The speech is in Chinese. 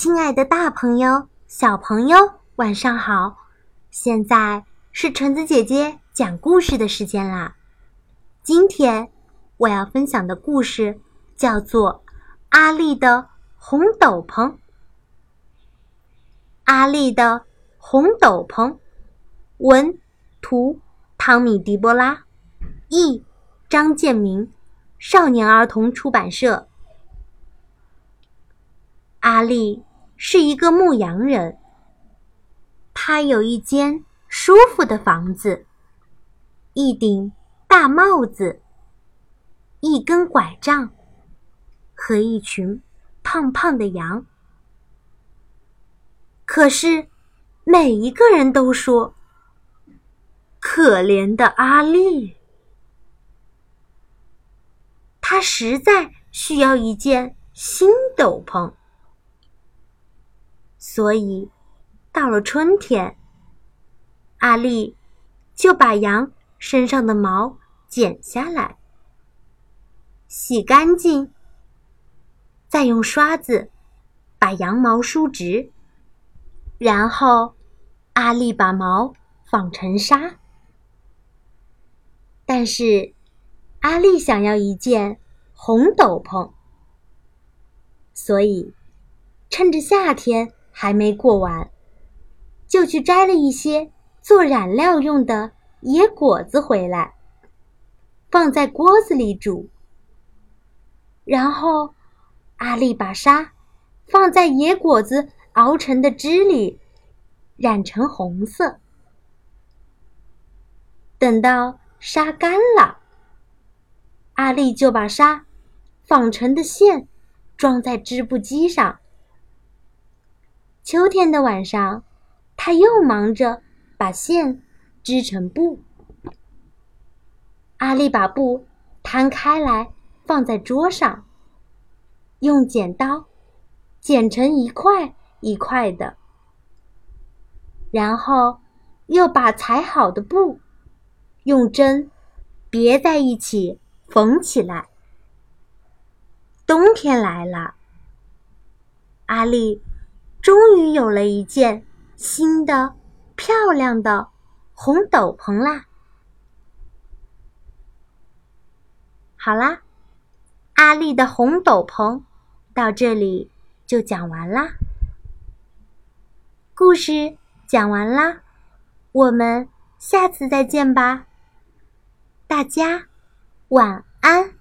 亲爱的，大朋友、小朋友，晚上好！现在是橙子姐姐讲故事的时间啦。今天我要分享的故事叫做《阿丽的红斗篷》。阿丽的红斗篷，文图汤米·迪波拉，译张建明，少年儿童出版社。阿丽是一个牧羊人，他有一间舒服的房子，一顶大帽子，一根拐杖和一群胖胖的羊。可是，每一个人都说：“可怜的阿丽，她实在需要一件新斗篷。”所以，到了春天，阿丽就把羊身上的毛剪下来，洗干净，再用刷子把羊毛梳直，然后阿丽把毛纺成纱。但是，阿丽想要一件红斗篷，所以趁着夏天。还没过完，就去摘了一些做染料用的野果子回来，放在锅子里煮。然后，阿丽把纱放在野果子熬成的汁里，染成红色。等到纱干了，阿丽就把纱纺成的线装在织布机上。秋天的晚上，他又忙着把线织成布。阿丽把布摊开来放在桌上，用剪刀剪成一块一块的，然后又把裁好的布用针别在一起缝起来。冬天来了，阿丽。终于有了一件新的、漂亮的红斗篷啦！好啦，阿丽的红斗篷到这里就讲完啦。故事讲完啦，我们下次再见吧。大家晚安。